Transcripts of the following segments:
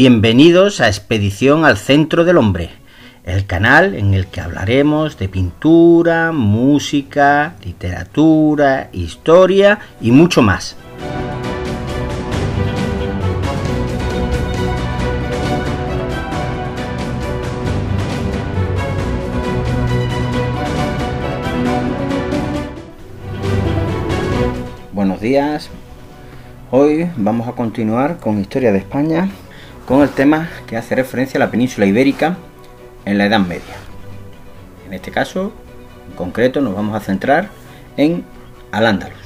Bienvenidos a Expedición al Centro del Hombre, el canal en el que hablaremos de pintura, música, literatura, historia y mucho más. Buenos días. Hoy vamos a continuar con Historia de España con el tema que hace referencia a la península ibérica en la Edad Media. En este caso, en concreto, nos vamos a centrar en Al-Ándalus.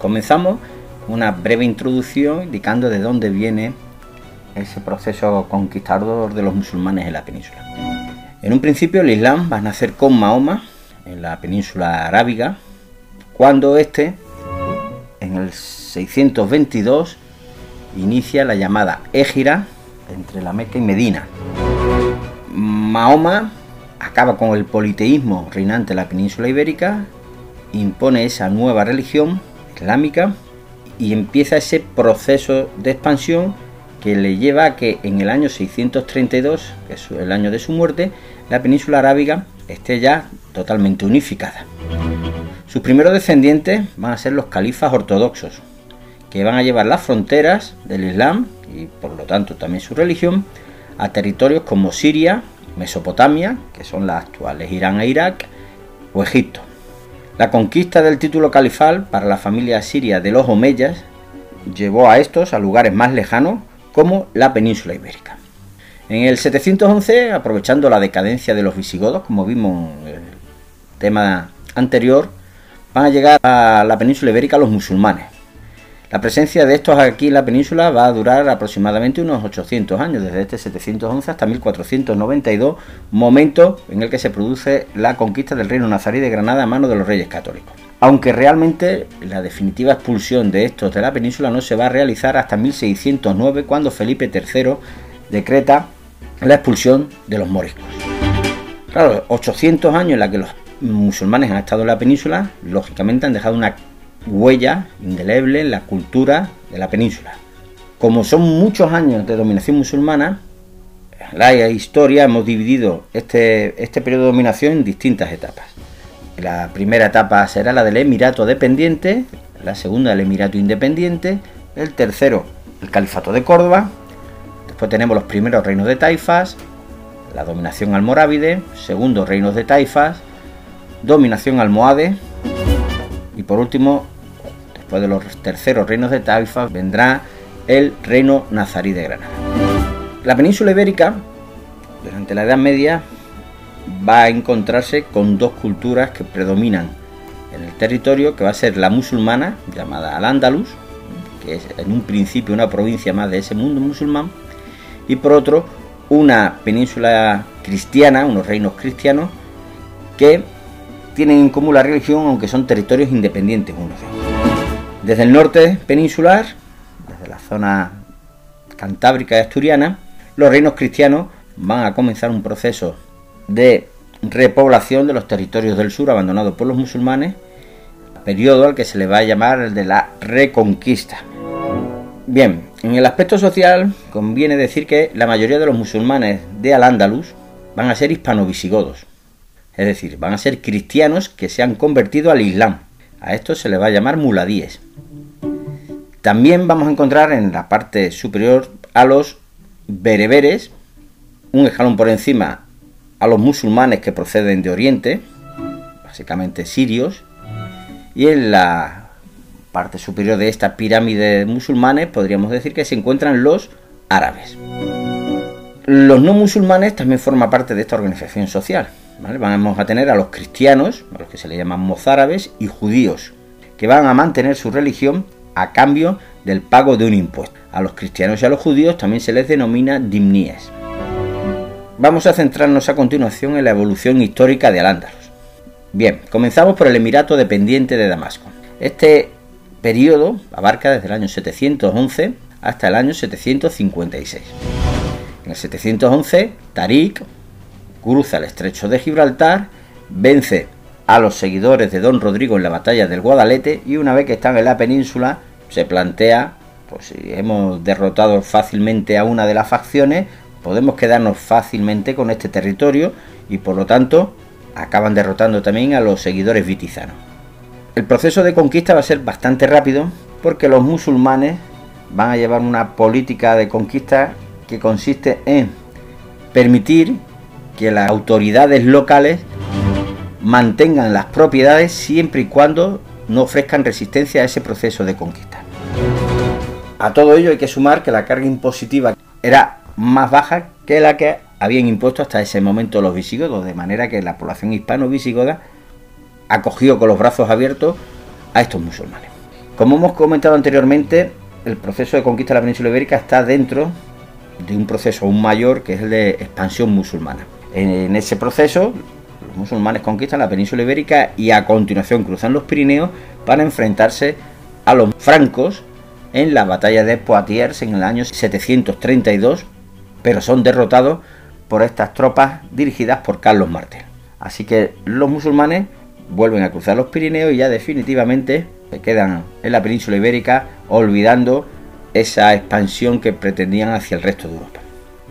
Comenzamos una breve introducción indicando de dónde viene ese proceso conquistador de los musulmanes en la península. En un principio el Islam va a nacer con Mahoma en la península arábiga, cuando éste, en el 622, inicia la llamada Égira entre la Meca y Medina. Mahoma acaba con el politeísmo reinante en la península ibérica, impone esa nueva religión islámica y empieza ese proceso de expansión que le lleva a que en el año 632, que es el año de su muerte, la península arábiga esté ya totalmente unificada. Sus primeros descendientes van a ser los califas ortodoxos, que van a llevar las fronteras del Islam y por lo tanto también su religión a territorios como Siria, Mesopotamia, que son las actuales Irán e Irak, o Egipto. La conquista del título califal para la familia siria de los Omeyas llevó a estos a lugares más lejanos como la península ibérica. En el 711, aprovechando la decadencia de los visigodos, como vimos en el tema anterior, van a llegar a la península ibérica los musulmanes, la presencia de estos aquí en la península va a durar aproximadamente unos 800 años, desde este 711 hasta 1492, momento en el que se produce la conquista del reino nazarí de Granada a mano de los reyes católicos. Aunque realmente la definitiva expulsión de estos de la península no se va a realizar hasta 1609, cuando Felipe III decreta la expulsión de los moriscos. Claro, 800 años en la que los musulmanes han estado en la península, lógicamente han dejado una huella indeleble en la cultura de la península. Como son muchos años de dominación musulmana, la historia hemos dividido este, este periodo de dominación en distintas etapas. La primera etapa será la del Emirato dependiente, la segunda el Emirato independiente, el tercero el Califato de Córdoba, después tenemos los primeros reinos de Taifas, la dominación almorávide, segundo reinos de Taifas, dominación almohade y por último Después de los terceros reinos de Taifa vendrá el reino nazarí de Granada. La península ibérica, durante la Edad Media, va a encontrarse con dos culturas que predominan en el territorio, que va a ser la musulmana, llamada Al-Ándalus, que es en un principio una provincia más de ese mundo musulmán, y por otro, una península cristiana, unos reinos cristianos, que tienen en común la religión, aunque son territorios independientes unos de otros. Desde el norte peninsular, desde la zona cantábrica y asturiana, los reinos cristianos van a comenzar un proceso de repoblación de los territorios del sur abandonados por los musulmanes, periodo al que se le va a llamar el de la reconquista. Bien, en el aspecto social conviene decir que la mayoría de los musulmanes de Al-Ándalus van a ser hispano-visigodos, es decir, van a ser cristianos que se han convertido al Islam. A esto se le va a llamar muladíes. También vamos a encontrar en la parte superior a los bereberes, un escalón por encima a los musulmanes que proceden de Oriente, básicamente sirios, y en la parte superior de esta pirámide de musulmanes podríamos decir que se encuentran los árabes. Los no musulmanes también forman parte de esta organización social. Vamos a tener a los cristianos, a los que se le llaman mozárabes, y judíos, que van a mantener su religión a cambio del pago de un impuesto. A los cristianos y a los judíos también se les denomina dimníes. Vamos a centrarnos a continuación en la evolución histórica de Al-Ándalus. Bien, comenzamos por el Emirato dependiente de Damasco. Este periodo abarca desde el año 711 hasta el año 756. En el 711, Tariq cruza el estrecho de Gibraltar, vence a los seguidores de Don Rodrigo en la batalla del Guadalete y una vez que están en la península se plantea pues si hemos derrotado fácilmente a una de las facciones, podemos quedarnos fácilmente con este territorio y por lo tanto acaban derrotando también a los seguidores vitizanos. El proceso de conquista va a ser bastante rápido porque los musulmanes van a llevar una política de conquista que consiste en permitir que las autoridades locales mantengan las propiedades siempre y cuando no ofrezcan resistencia a ese proceso de conquista. A todo ello hay que sumar que la carga impositiva era más baja que la que habían impuesto hasta ese momento los visigodos, de manera que la población hispano-visigoda acogió con los brazos abiertos a estos musulmanes. Como hemos comentado anteriormente, el proceso de conquista de la península ibérica está dentro de un proceso aún mayor que es el de expansión musulmana. En ese proceso, los musulmanes conquistan la península ibérica y a continuación cruzan los Pirineos para enfrentarse a los francos en la batalla de Poitiers en el año 732, pero son derrotados por estas tropas dirigidas por Carlos Martel. Así que los musulmanes vuelven a cruzar los Pirineos y ya definitivamente se quedan en la península ibérica olvidando esa expansión que pretendían hacia el resto de Europa.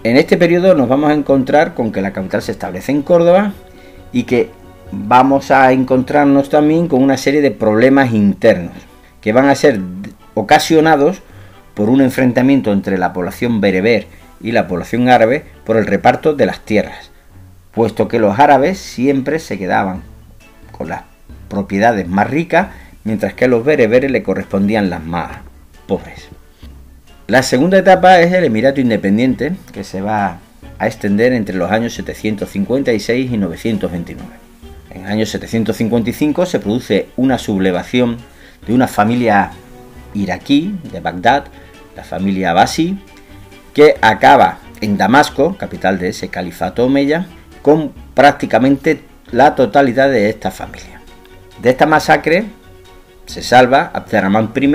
En este periodo nos vamos a encontrar con que la capital se establece en Córdoba y que vamos a encontrarnos también con una serie de problemas internos que van a ser ocasionados por un enfrentamiento entre la población bereber y la población árabe por el reparto de las tierras, puesto que los árabes siempre se quedaban con las propiedades más ricas, mientras que a los bereberes le correspondían las más pobres. La segunda etapa es el Emirato Independiente, que se va a extender entre los años 756 y 929. En el año 755 se produce una sublevación de una familia iraquí de Bagdad, la familia Abasi, que acaba en Damasco, capital de ese califato omeya, con prácticamente la totalidad de esta familia. De esta masacre se salva Abderramán I,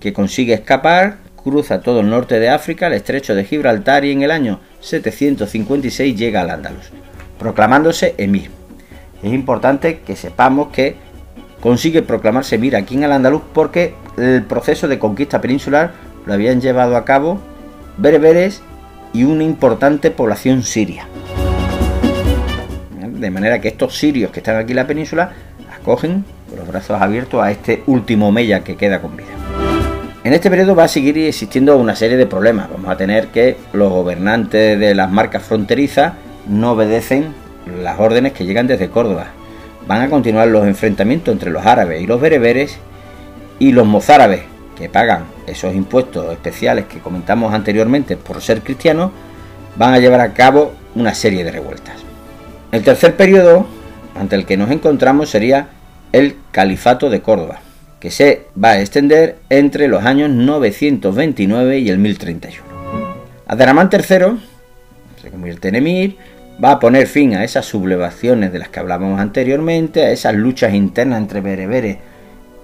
que consigue escapar, cruza todo el norte de África, el estrecho de Gibraltar y en el año 756 llega al Andalus, proclamándose emir. Es importante que sepamos que consigue proclamarse emir aquí en el Andalus porque el proceso de conquista peninsular lo habían llevado a cabo bereberes y una importante población siria. De manera que estos sirios que están aquí en la península acogen con los brazos abiertos a este último mella que queda con vida. En este periodo va a seguir existiendo una serie de problemas. Vamos a tener que los gobernantes de las marcas fronterizas no obedecen las órdenes que llegan desde Córdoba. Van a continuar los enfrentamientos entre los árabes y los bereberes y los mozárabes, que pagan esos impuestos especiales que comentamos anteriormente por ser cristianos, van a llevar a cabo una serie de revueltas. El tercer periodo ante el que nos encontramos sería el Califato de Córdoba, que se va a extender entre los años 929 y el 1031. Abderramán III se convierte en emir, va a poner fin a esas sublevaciones de las que hablábamos anteriormente, a esas luchas internas entre bereberes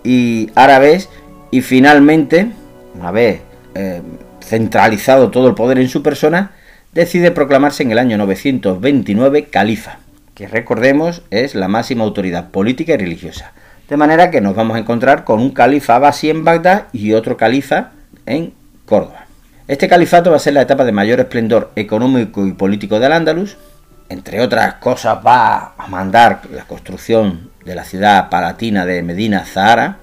y árabes y finalmente, una vez eh, centralizado todo el poder en su persona, decide proclamarse en el año 929 califa, que recordemos es la máxima autoridad política y religiosa. De manera que nos vamos a encontrar con un califa abasí en Bagdad y otro califa en Córdoba. Este califato va a ser la etapa de mayor esplendor económico y político del Andalus. Entre otras cosas va a mandar la construcción de la ciudad palatina de Medina Zahara,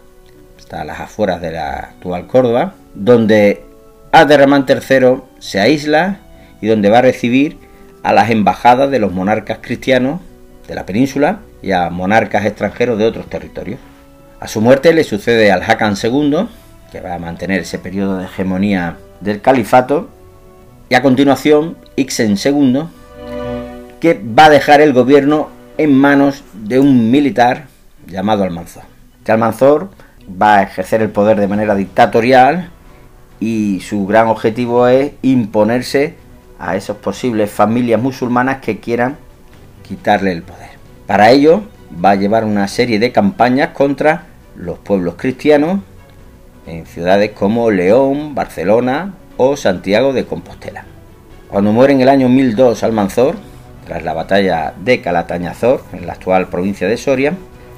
está a las afueras de la actual Córdoba, donde Abderramán III se aísla y donde va a recibir a las embajadas de los monarcas cristianos de la península y a monarcas extranjeros de otros territorios. A su muerte le sucede al Hakan II, que va a mantener ese periodo de hegemonía del califato, y a continuación Ixen II, que va a dejar el gobierno en manos de un militar llamado Almanzor. Este Almanzor va a ejercer el poder de manera dictatorial y su gran objetivo es imponerse a esas posibles familias musulmanas que quieran quitarle el poder. Para ello va a llevar una serie de campañas contra los pueblos cristianos en ciudades como León, Barcelona o Santiago de Compostela. Cuando muere en el año 1002 Almanzor, tras la batalla de Calatañazor, en la actual provincia de Soria,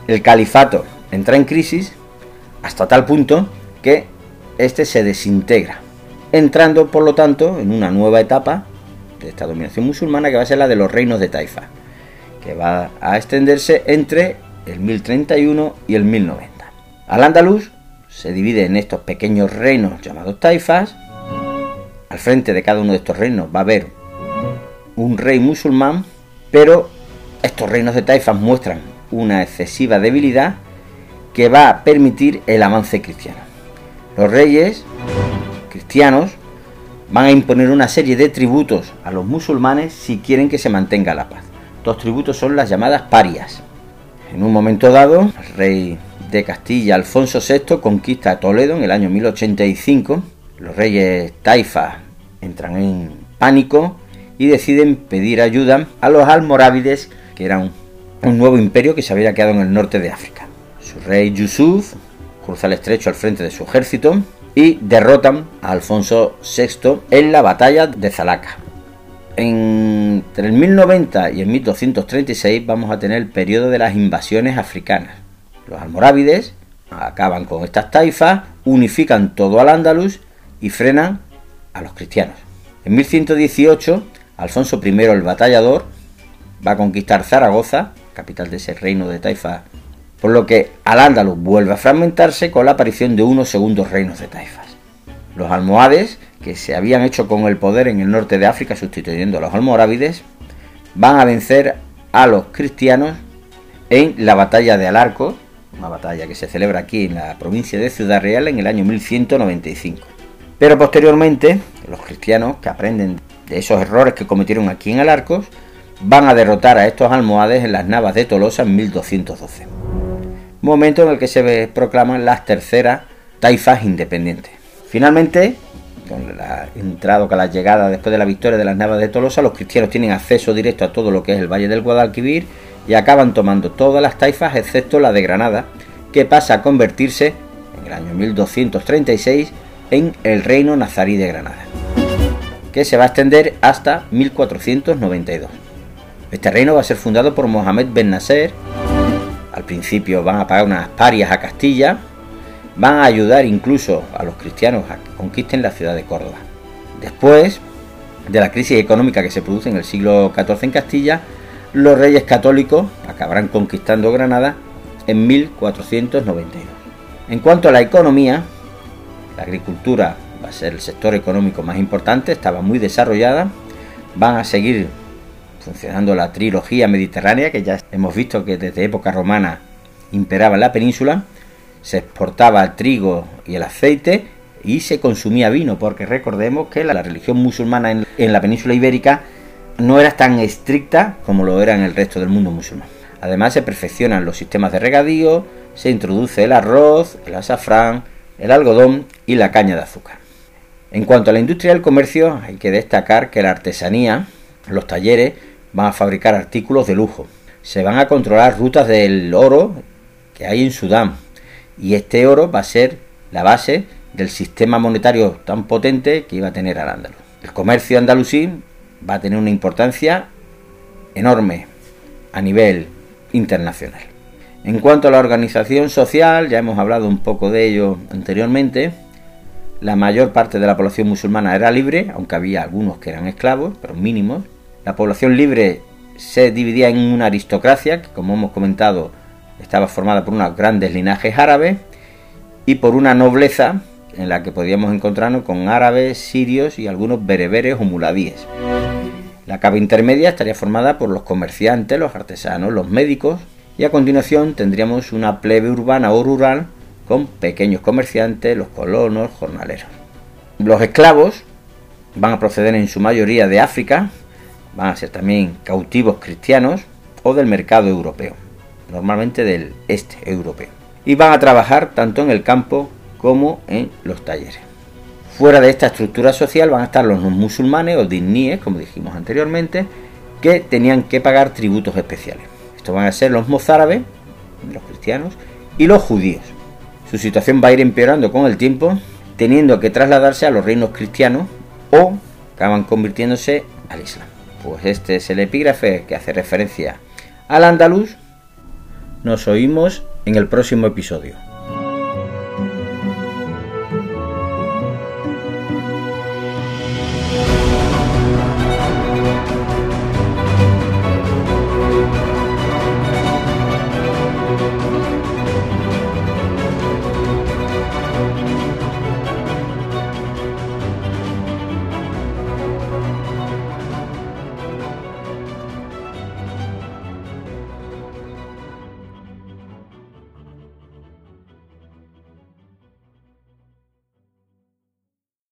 el califato entra en crisis hasta tal punto que este se desintegra, entrando por lo tanto en una nueva etapa de esta dominación musulmana que va a ser la de los reinos de Taifa, que va a extenderse entre el 1031 y el 1090. Al andaluz se divide en estos pequeños reinos llamados taifas. Al frente de cada uno de estos reinos va a haber un rey musulmán, pero estos reinos de taifas muestran una excesiva debilidad que va a permitir el avance cristiano. Los reyes cristianos van a imponer una serie de tributos a los musulmanes si quieren que se mantenga la paz. Estos tributos son las llamadas parias. En un momento dado, el rey de Castilla, Alfonso VI, conquista Toledo en el año 1085. Los reyes Taifa entran en pánico y deciden pedir ayuda a los almorávides, que eran un nuevo imperio que se había quedado en el norte de África. Su rey Yusuf cruza el estrecho al frente de su ejército y derrotan a Alfonso VI en la batalla de Zalaca. Entre el 1090 y el 1236 vamos a tener el periodo de las invasiones africanas. Los almorávides acaban con estas taifas, unifican todo al Andalus y frenan a los cristianos. En 1118, Alfonso I el Batallador va a conquistar Zaragoza, capital de ese reino de taifa por lo que al Andalus vuelve a fragmentarse con la aparición de unos segundos reinos de taifas. Los almohades, que se habían hecho con el poder en el norte de África sustituyendo a los almorávides, van a vencer a los cristianos en la batalla de Alarco, una batalla que se celebra aquí en la provincia de Ciudad Real en el año 1195. Pero posteriormente, los cristianos que aprenden de esos errores que cometieron aquí en Alarcos, van a derrotar a estos almohades en las Navas de Tolosa en 1212 momento en el que se proclaman las terceras taifas independientes. Finalmente, con la entrada, con la llegada después de la victoria de las Navas de Tolosa, los cristianos tienen acceso directo a todo lo que es el Valle del Guadalquivir y acaban tomando todas las taifas excepto la de Granada, que pasa a convertirse en el año 1236 en el reino nazarí de Granada, que se va a extender hasta 1492. Este reino va a ser fundado por Mohamed Ben Nasser, al principio van a pagar unas parias a Castilla, van a ayudar incluso a los cristianos a que conquisten la ciudad de Córdoba. Después de la crisis económica que se produce en el siglo XIV en Castilla, los reyes católicos acabarán conquistando Granada en 1492. En cuanto a la economía, la agricultura va a ser el sector económico más importante, estaba muy desarrollada, van a seguir funcionando la trilogía mediterránea, que ya hemos visto que desde época romana imperaba en la península, se exportaba el trigo y el aceite y se consumía vino, porque recordemos que la religión musulmana en, la península ibérica no era tan estricta como lo era en el resto del mundo musulmán. Además se perfeccionan los sistemas de regadío, se introduce el arroz, el azafrán, el algodón y la caña de azúcar. En cuanto a la industria del comercio, hay que destacar que la artesanía, los talleres, van a fabricar artículos de lujo. Se van a controlar rutas del oro que hay en Sudán. Y este oro va a ser la base del sistema monetario tan potente que iba a tener al Andaluz. El comercio andalusí va a tener una importancia enorme a nivel internacional. En cuanto a la organización social, ya hemos hablado un poco de ello anteriormente, la mayor parte de la población musulmana era libre, aunque había algunos que eran esclavos, pero mínimos, la población libre se dividía en una aristocracia, que como hemos comentado estaba formada por unos grandes linajes árabes, y por una nobleza en la que podíamos encontrarnos con árabes, sirios y algunos bereberes o muladíes. La capa intermedia estaría formada por los comerciantes, los artesanos, los médicos, y a continuación tendríamos una plebe urbana o rural con pequeños comerciantes, los colonos, jornaleros. Los esclavos van a proceder en su mayoría de África, van a ser también cautivos cristianos o del mercado europeo, normalmente del este europeo. Y van a trabajar tanto en el campo como en los talleres. Fuera de esta estructura social van a estar los musulmanes o dinníes, como dijimos anteriormente, que tenían que pagar tributos especiales. Estos van a ser los mozárabes, los cristianos, y los judíos. Su situación va a ir empeorando con el tiempo, teniendo que trasladarse a los reinos cristianos o acaban convirtiéndose al Islam. Pues este es el epígrafe que hace referencia al andaluz. Nos oímos en el próximo episodio.